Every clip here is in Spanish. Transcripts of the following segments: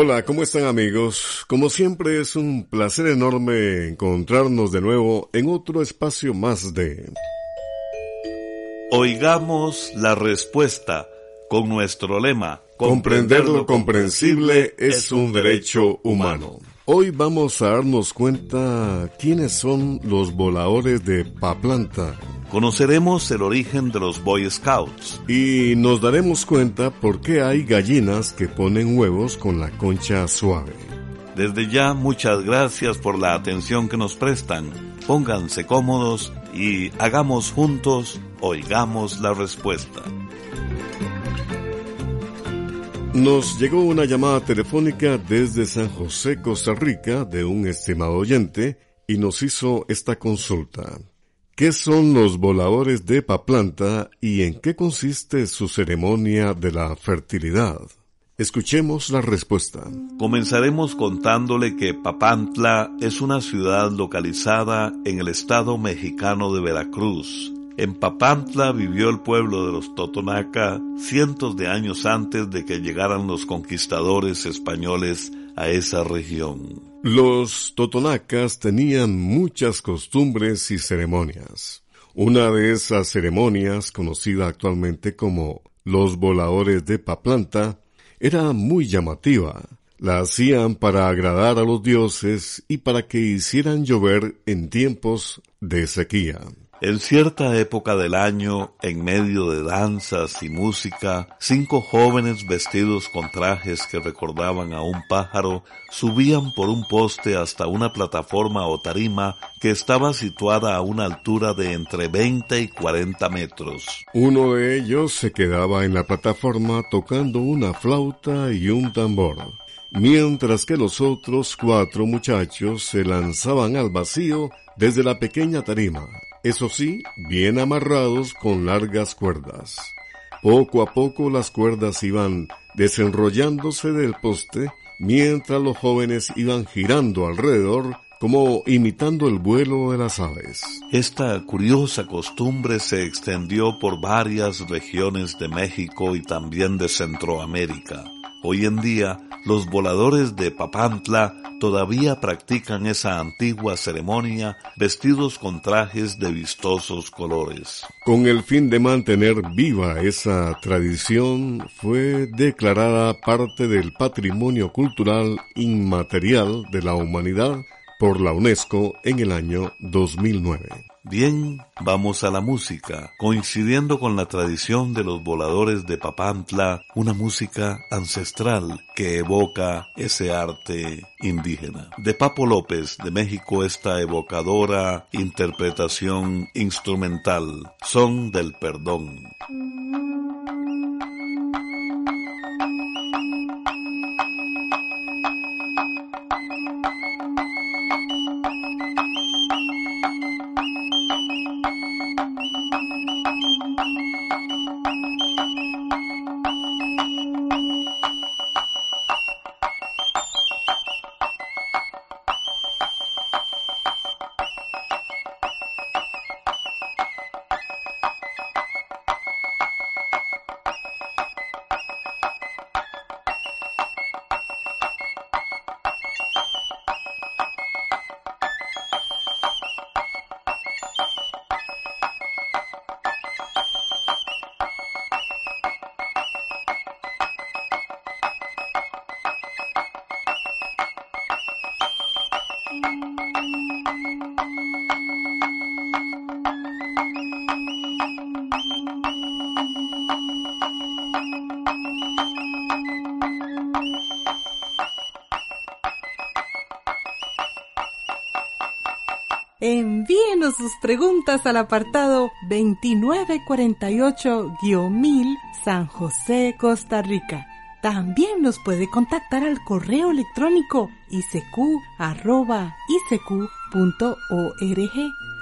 Hola, ¿cómo están amigos? Como siempre es un placer enorme encontrarnos de nuevo en otro espacio más de... Oigamos la respuesta con nuestro lema. Comprender lo comprensible es un derecho humano. Hoy vamos a darnos cuenta quiénes son los voladores de Paplanta. Conoceremos el origen de los Boy Scouts. Y nos daremos cuenta por qué hay gallinas que ponen huevos con la concha suave. Desde ya, muchas gracias por la atención que nos prestan. Pónganse cómodos y hagamos juntos, oigamos la respuesta. Nos llegó una llamada telefónica desde San José, Costa Rica, de un estimado oyente, y nos hizo esta consulta. ¿Qué son los voladores de Paplanta y en qué consiste su ceremonia de la fertilidad? Escuchemos la respuesta. Comenzaremos contándole que Papantla es una ciudad localizada en el estado mexicano de Veracruz, en Papantla vivió el pueblo de los Totonaca cientos de años antes de que llegaran los conquistadores españoles a esa región. Los totonacas tenían muchas costumbres y ceremonias. Una de esas ceremonias, conocida actualmente como los voladores de Paplanta, era muy llamativa. La hacían para agradar a los dioses y para que hicieran llover en tiempos de sequía. En cierta época del año, en medio de danzas y música, cinco jóvenes vestidos con trajes que recordaban a un pájaro subían por un poste hasta una plataforma o tarima que estaba situada a una altura de entre 20 y 40 metros. Uno de ellos se quedaba en la plataforma tocando una flauta y un tambor mientras que los otros cuatro muchachos se lanzaban al vacío desde la pequeña tarima, eso sí, bien amarrados con largas cuerdas. Poco a poco las cuerdas iban desenrollándose del poste, mientras los jóvenes iban girando alrededor como imitando el vuelo de las aves. Esta curiosa costumbre se extendió por varias regiones de México y también de Centroamérica. Hoy en día, los voladores de Papantla todavía practican esa antigua ceremonia vestidos con trajes de vistosos colores. Con el fin de mantener viva esa tradición, fue declarada parte del patrimonio cultural inmaterial de la humanidad por la UNESCO en el año 2009. Bien, vamos a la música. Coincidiendo con la tradición de los voladores de Papantla, una música ancestral que evoca ese arte indígena. De Papo López, de México, esta evocadora interpretación instrumental, Son del Perdón. Envíenos sus preguntas al apartado 2948-1000 San José, Costa Rica. También nos puede contactar al correo electrónico isq.org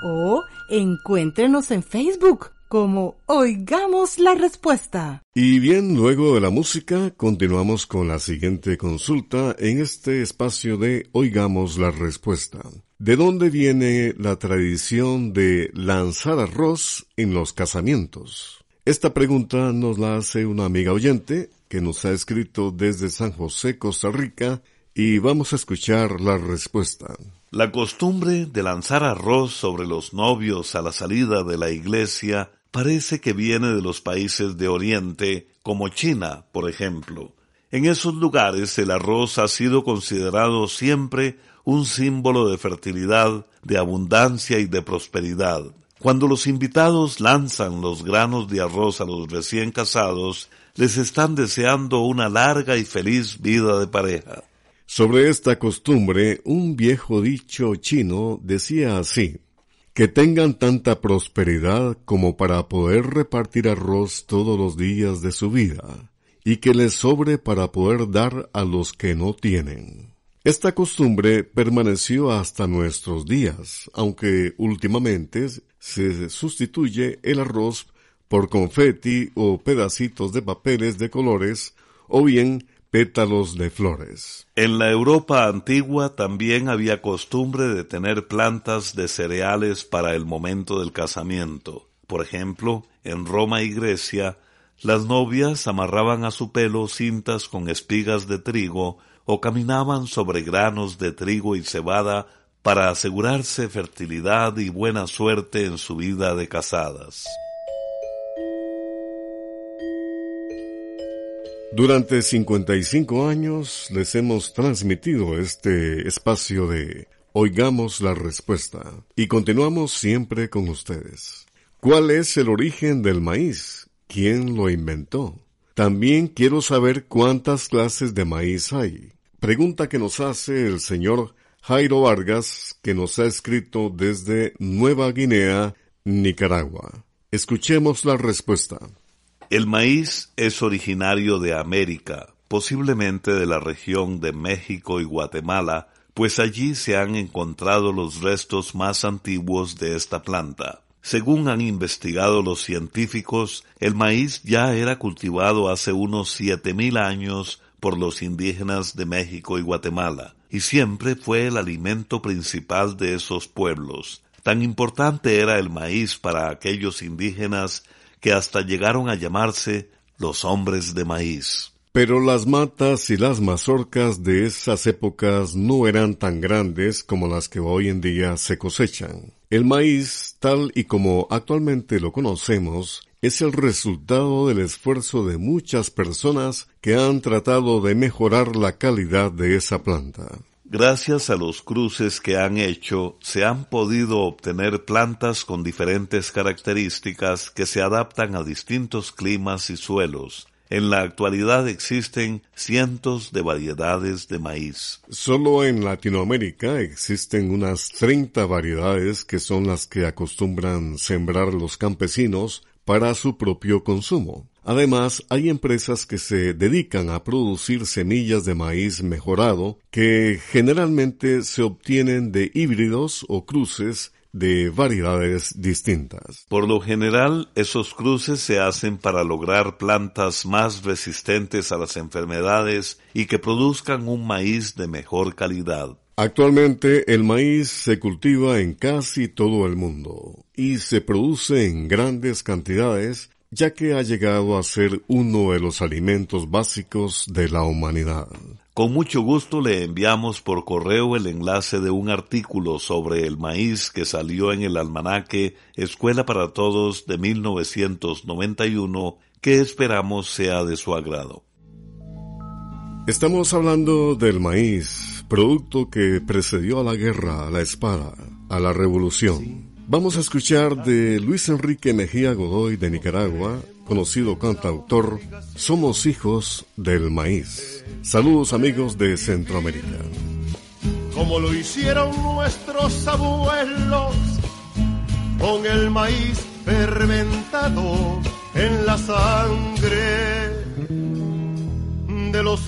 o encuéntrenos en Facebook como Oigamos la Respuesta. Y bien, luego de la música, continuamos con la siguiente consulta en este espacio de Oigamos la Respuesta. ¿De dónde viene la tradición de lanzar arroz en los casamientos? Esta pregunta nos la hace una amiga oyente que nos ha escrito desde San José, Costa Rica, y vamos a escuchar la respuesta. La costumbre de lanzar arroz sobre los novios a la salida de la iglesia parece que viene de los países de Oriente, como China, por ejemplo. En esos lugares el arroz ha sido considerado siempre un símbolo de fertilidad, de abundancia y de prosperidad. Cuando los invitados lanzan los granos de arroz a los recién casados, les están deseando una larga y feliz vida de pareja. Sobre esta costumbre, un viejo dicho chino decía así, que tengan tanta prosperidad como para poder repartir arroz todos los días de su vida, y que les sobre para poder dar a los que no tienen. Esta costumbre permaneció hasta nuestros días, aunque últimamente se sustituye el arroz por confeti o pedacitos de papeles de colores o bien pétalos de flores. En la Europa antigua también había costumbre de tener plantas de cereales para el momento del casamiento. Por ejemplo, en Roma y Grecia, las novias amarraban a su pelo cintas con espigas de trigo o caminaban sobre granos de trigo y cebada para asegurarse fertilidad y buena suerte en su vida de casadas. Durante 55 años les hemos transmitido este espacio de Oigamos la Respuesta y continuamos siempre con ustedes. ¿Cuál es el origen del maíz? ¿Quién lo inventó? También quiero saber cuántas clases de maíz hay. Pregunta que nos hace el señor Jairo Vargas, que nos ha escrito desde Nueva Guinea, Nicaragua. Escuchemos la respuesta. El maíz es originario de América, posiblemente de la región de México y Guatemala, pues allí se han encontrado los restos más antiguos de esta planta. Según han investigado los científicos, el maíz ya era cultivado hace unos siete mil años por los indígenas de México y Guatemala, y siempre fue el alimento principal de esos pueblos. Tan importante era el maíz para aquellos indígenas que hasta llegaron a llamarse los hombres de maíz. Pero las matas y las mazorcas de esas épocas no eran tan grandes como las que hoy en día se cosechan. El maíz, tal y como actualmente lo conocemos, es el resultado del esfuerzo de muchas personas que han tratado de mejorar la calidad de esa planta. Gracias a los cruces que han hecho, se han podido obtener plantas con diferentes características que se adaptan a distintos climas y suelos. En la actualidad existen cientos de variedades de maíz. Solo en Latinoamérica existen unas 30 variedades que son las que acostumbran sembrar los campesinos para su propio consumo. Además, hay empresas que se dedican a producir semillas de maíz mejorado que generalmente se obtienen de híbridos o cruces de variedades distintas. Por lo general, esos cruces se hacen para lograr plantas más resistentes a las enfermedades y que produzcan un maíz de mejor calidad. Actualmente el maíz se cultiva en casi todo el mundo y se produce en grandes cantidades ya que ha llegado a ser uno de los alimentos básicos de la humanidad. Con mucho gusto le enviamos por correo el enlace de un artículo sobre el maíz que salió en el almanaque Escuela para Todos de 1991 que esperamos sea de su agrado. Estamos hablando del maíz, producto que precedió a la guerra, a la espada, a la revolución. Vamos a escuchar de Luis Enrique Mejía Godoy de Nicaragua, conocido cantautor, Somos hijos del maíz. Saludos amigos de Centroamérica. Como lo hicieron nuestros abuelos, con el maíz fermentado en la sangre de los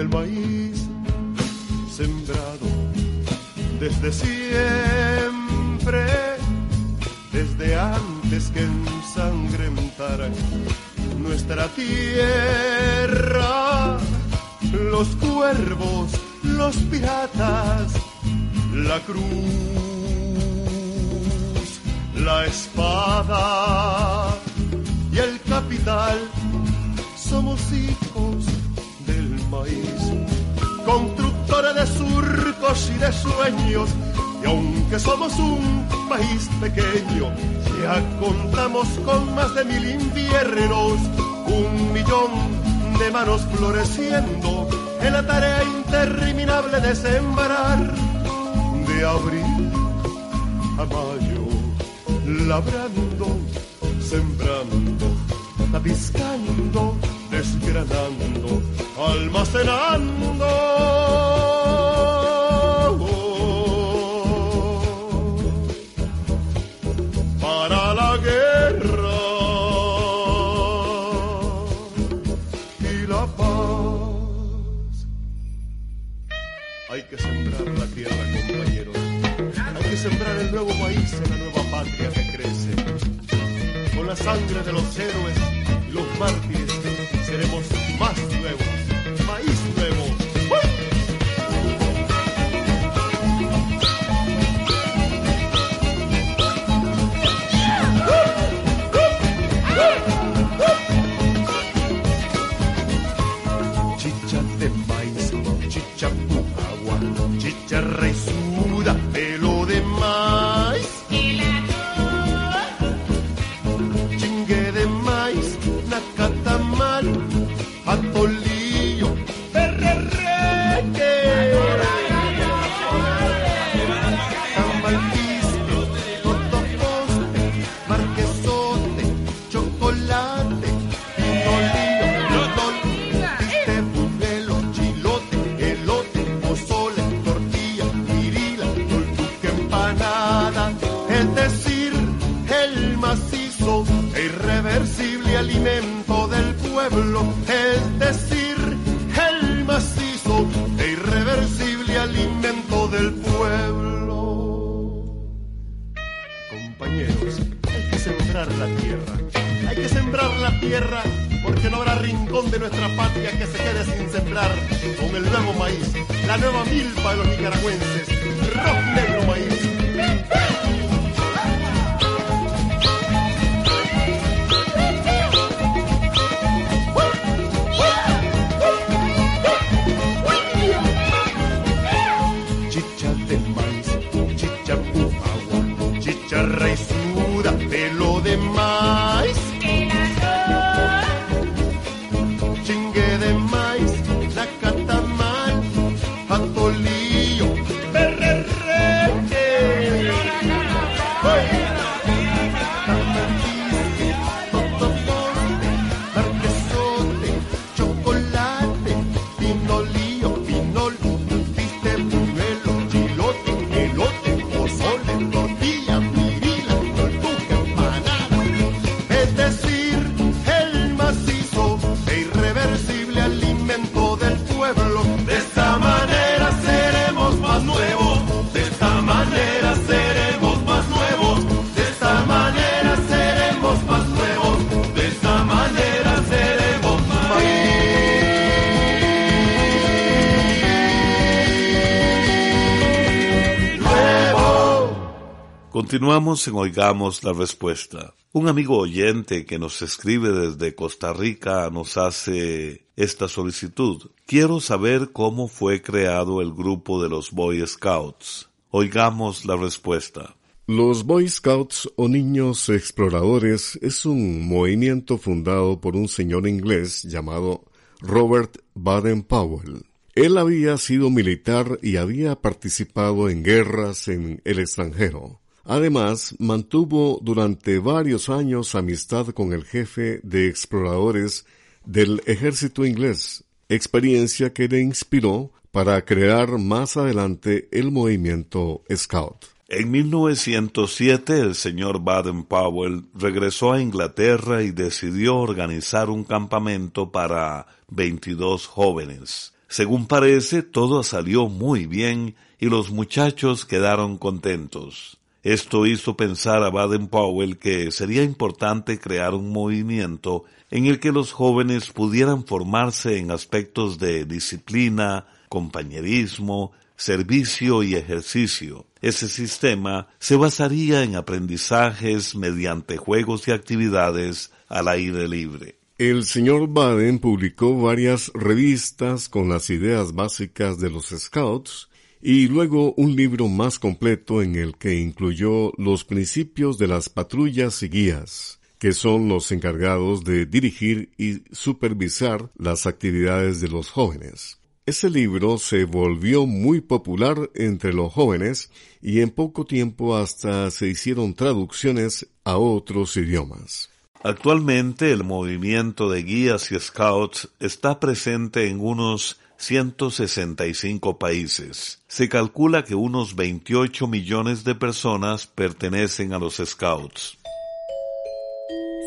el maíz sembrado desde siempre, desde antes que ensangrentaran nuestra tierra, los cuervos, los piratas, la cruz la espada y el capital. Somos hijos del maíz, constructores de surcos y de sueños. Y aunque somos un país pequeño, ya contamos con más de mil inviernos, un millón de manos floreciendo en la tarea interminable de sembrar de abril a mayo, labrando, sembrando, tapiscando, desgranando, almacenando. Crece. Con la sangre de los héroes y los mártires seremos más nuevos, maíz nuevo. Chicha de maíz, chicha Compañeros, hay que sembrar la tierra. Hay que sembrar la tierra porque no habrá rincón de nuestra patria que se quede sin sembrar con el nuevo maíz, la nueva milpa de los nicaragüenses, rojo negro maíz. Continuamos en Oigamos la Respuesta. Un amigo oyente que nos escribe desde Costa Rica nos hace esta solicitud. Quiero saber cómo fue creado el grupo de los Boy Scouts. Oigamos la respuesta. Los Boy Scouts o Niños Exploradores es un movimiento fundado por un señor inglés llamado Robert Baden-Powell. Él había sido militar y había participado en guerras en el extranjero. Además, mantuvo durante varios años amistad con el jefe de exploradores del ejército inglés, experiencia que le inspiró para crear más adelante el movimiento Scout. En 1907 el señor Baden-Powell regresó a Inglaterra y decidió organizar un campamento para 22 jóvenes. Según parece, todo salió muy bien y los muchachos quedaron contentos. Esto hizo pensar a Baden-Powell que sería importante crear un movimiento en el que los jóvenes pudieran formarse en aspectos de disciplina, compañerismo, servicio y ejercicio. Ese sistema se basaría en aprendizajes mediante juegos y actividades al aire libre. El señor Baden publicó varias revistas con las ideas básicas de los Scouts y luego un libro más completo en el que incluyó los principios de las patrullas y guías, que son los encargados de dirigir y supervisar las actividades de los jóvenes. Ese libro se volvió muy popular entre los jóvenes y en poco tiempo hasta se hicieron traducciones a otros idiomas. Actualmente el movimiento de guías y scouts está presente en unos 165 países. Se calcula que unos 28 millones de personas pertenecen a los scouts.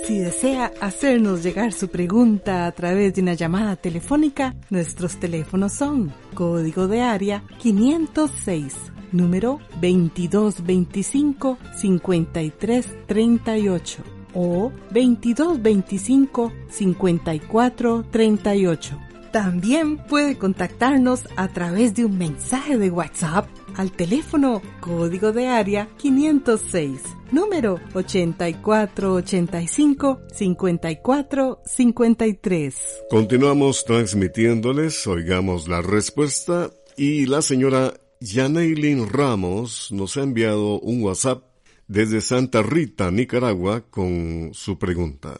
Si desea hacernos llegar su pregunta a través de una llamada telefónica, nuestros teléfonos son código de área 506, número 2225 5338 o 2225 5438. También puede contactarnos a través de un mensaje de WhatsApp al teléfono código de área 506, número 8485 5453. Continuamos transmitiéndoles, oigamos la respuesta y la señora Janeilin Ramos nos ha enviado un WhatsApp desde Santa Rita, Nicaragua, con su pregunta.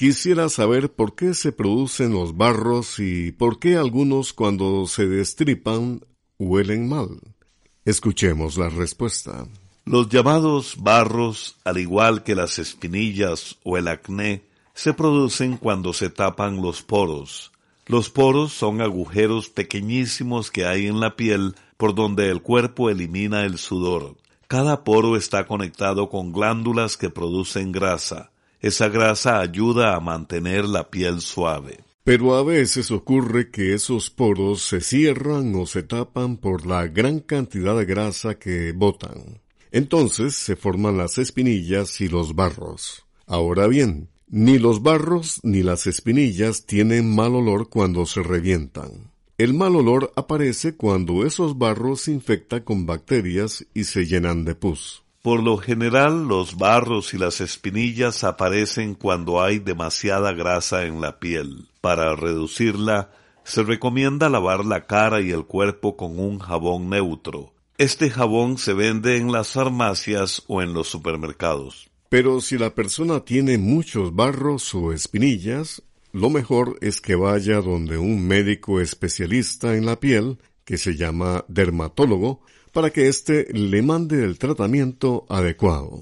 Quisiera saber por qué se producen los barros y por qué algunos cuando se destripan huelen mal. Escuchemos la respuesta. Los llamados barros, al igual que las espinillas o el acné, se producen cuando se tapan los poros. Los poros son agujeros pequeñísimos que hay en la piel por donde el cuerpo elimina el sudor. Cada poro está conectado con glándulas que producen grasa. Esa grasa ayuda a mantener la piel suave. Pero a veces ocurre que esos poros se cierran o se tapan por la gran cantidad de grasa que botan. Entonces se forman las espinillas y los barros. Ahora bien, ni los barros ni las espinillas tienen mal olor cuando se revientan. El mal olor aparece cuando esos barros se infectan con bacterias y se llenan de pus. Por lo general, los barros y las espinillas aparecen cuando hay demasiada grasa en la piel. Para reducirla, se recomienda lavar la cara y el cuerpo con un jabón neutro. Este jabón se vende en las farmacias o en los supermercados. Pero si la persona tiene muchos barros o espinillas, lo mejor es que vaya donde un médico especialista en la piel, que se llama dermatólogo, para que éste le mande el tratamiento adecuado.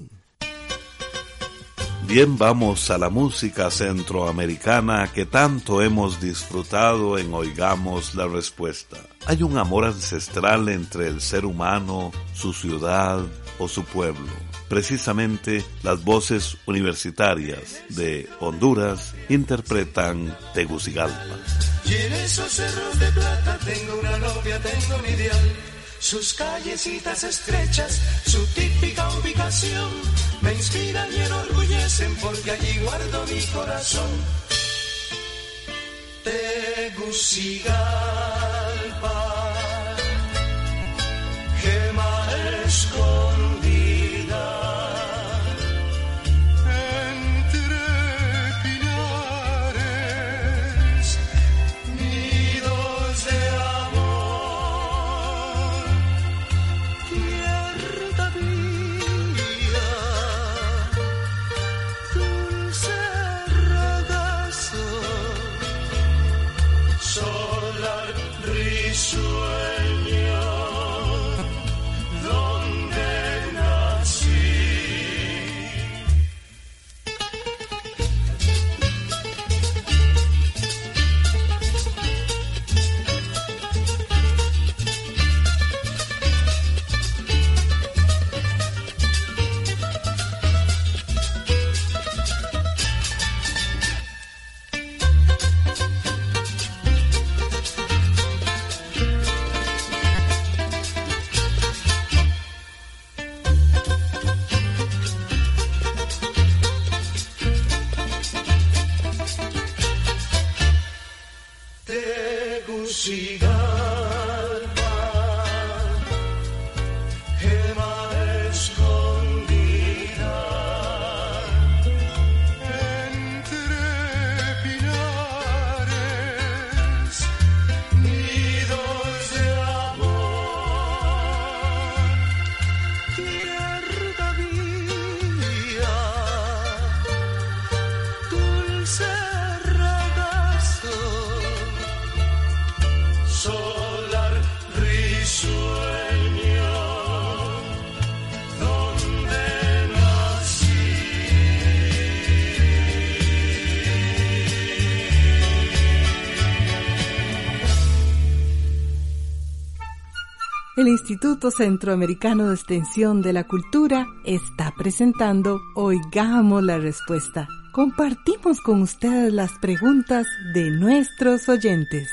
Bien, vamos a la música centroamericana que tanto hemos disfrutado en Oigamos la Respuesta. Hay un amor ancestral entre el ser humano, su ciudad o su pueblo precisamente las voces universitarias de Honduras interpretan Tegucigalpa. Y en esos cerros de plata tengo una novia, tengo un ideal. Sus callecitas estrechas, su típica ubicación, me inspiran y enorgullecen porque allí guardo mi corazón. Tegucigalpa, Instituto Centroamericano de Extensión de la Cultura está presentando Oigamos la Respuesta. Compartimos con ustedes las preguntas de nuestros oyentes.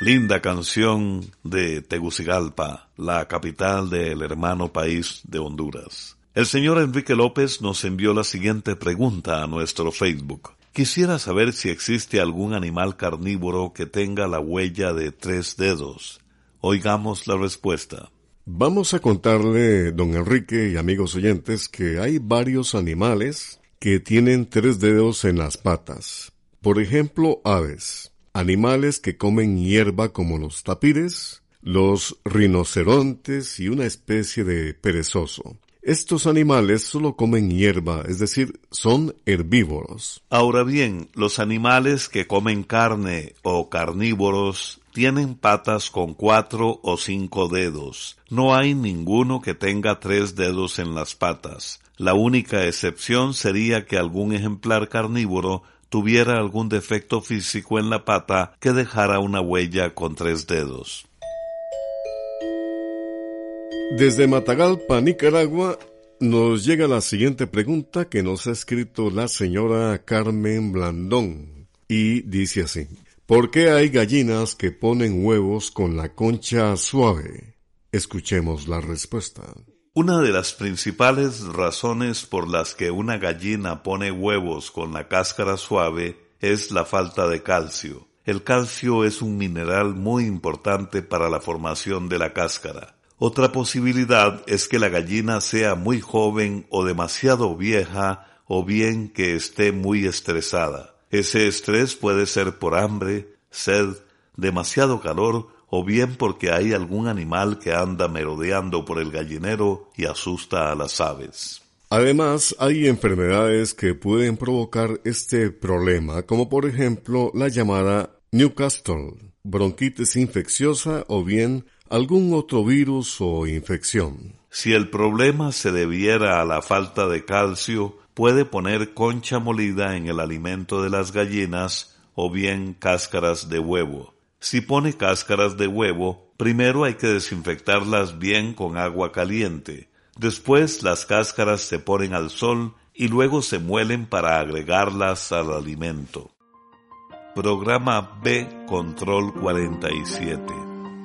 Linda canción de Tegucigalpa, la capital del hermano país de Honduras. El señor Enrique López nos envió la siguiente pregunta a nuestro Facebook. Quisiera saber si existe algún animal carnívoro que tenga la huella de tres dedos. Oigamos la respuesta. Vamos a contarle, don Enrique y amigos oyentes, que hay varios animales que tienen tres dedos en las patas. Por ejemplo, aves, animales que comen hierba como los tapires, los rinocerontes y una especie de perezoso. Estos animales solo comen hierba, es decir, son herbívoros. Ahora bien, los animales que comen carne o carnívoros tienen patas con cuatro o cinco dedos. No hay ninguno que tenga tres dedos en las patas. La única excepción sería que algún ejemplar carnívoro tuviera algún defecto físico en la pata que dejara una huella con tres dedos. Desde Matagalpa, Nicaragua, nos llega la siguiente pregunta que nos ha escrito la señora Carmen Blandón y dice así. ¿Por qué hay gallinas que ponen huevos con la concha suave? Escuchemos la respuesta. Una de las principales razones por las que una gallina pone huevos con la cáscara suave es la falta de calcio. El calcio es un mineral muy importante para la formación de la cáscara. Otra posibilidad es que la gallina sea muy joven o demasiado vieja o bien que esté muy estresada. Ese estrés puede ser por hambre, sed, demasiado calor o bien porque hay algún animal que anda merodeando por el gallinero y asusta a las aves. Además, hay enfermedades que pueden provocar este problema, como por ejemplo la llamada Newcastle, bronquitis infecciosa o bien algún otro virus o infección. Si el problema se debiera a la falta de calcio, puede poner concha molida en el alimento de las gallinas o bien cáscaras de huevo. Si pone cáscaras de huevo, primero hay que desinfectarlas bien con agua caliente. Después las cáscaras se ponen al sol y luego se muelen para agregarlas al alimento. Programa B Control 47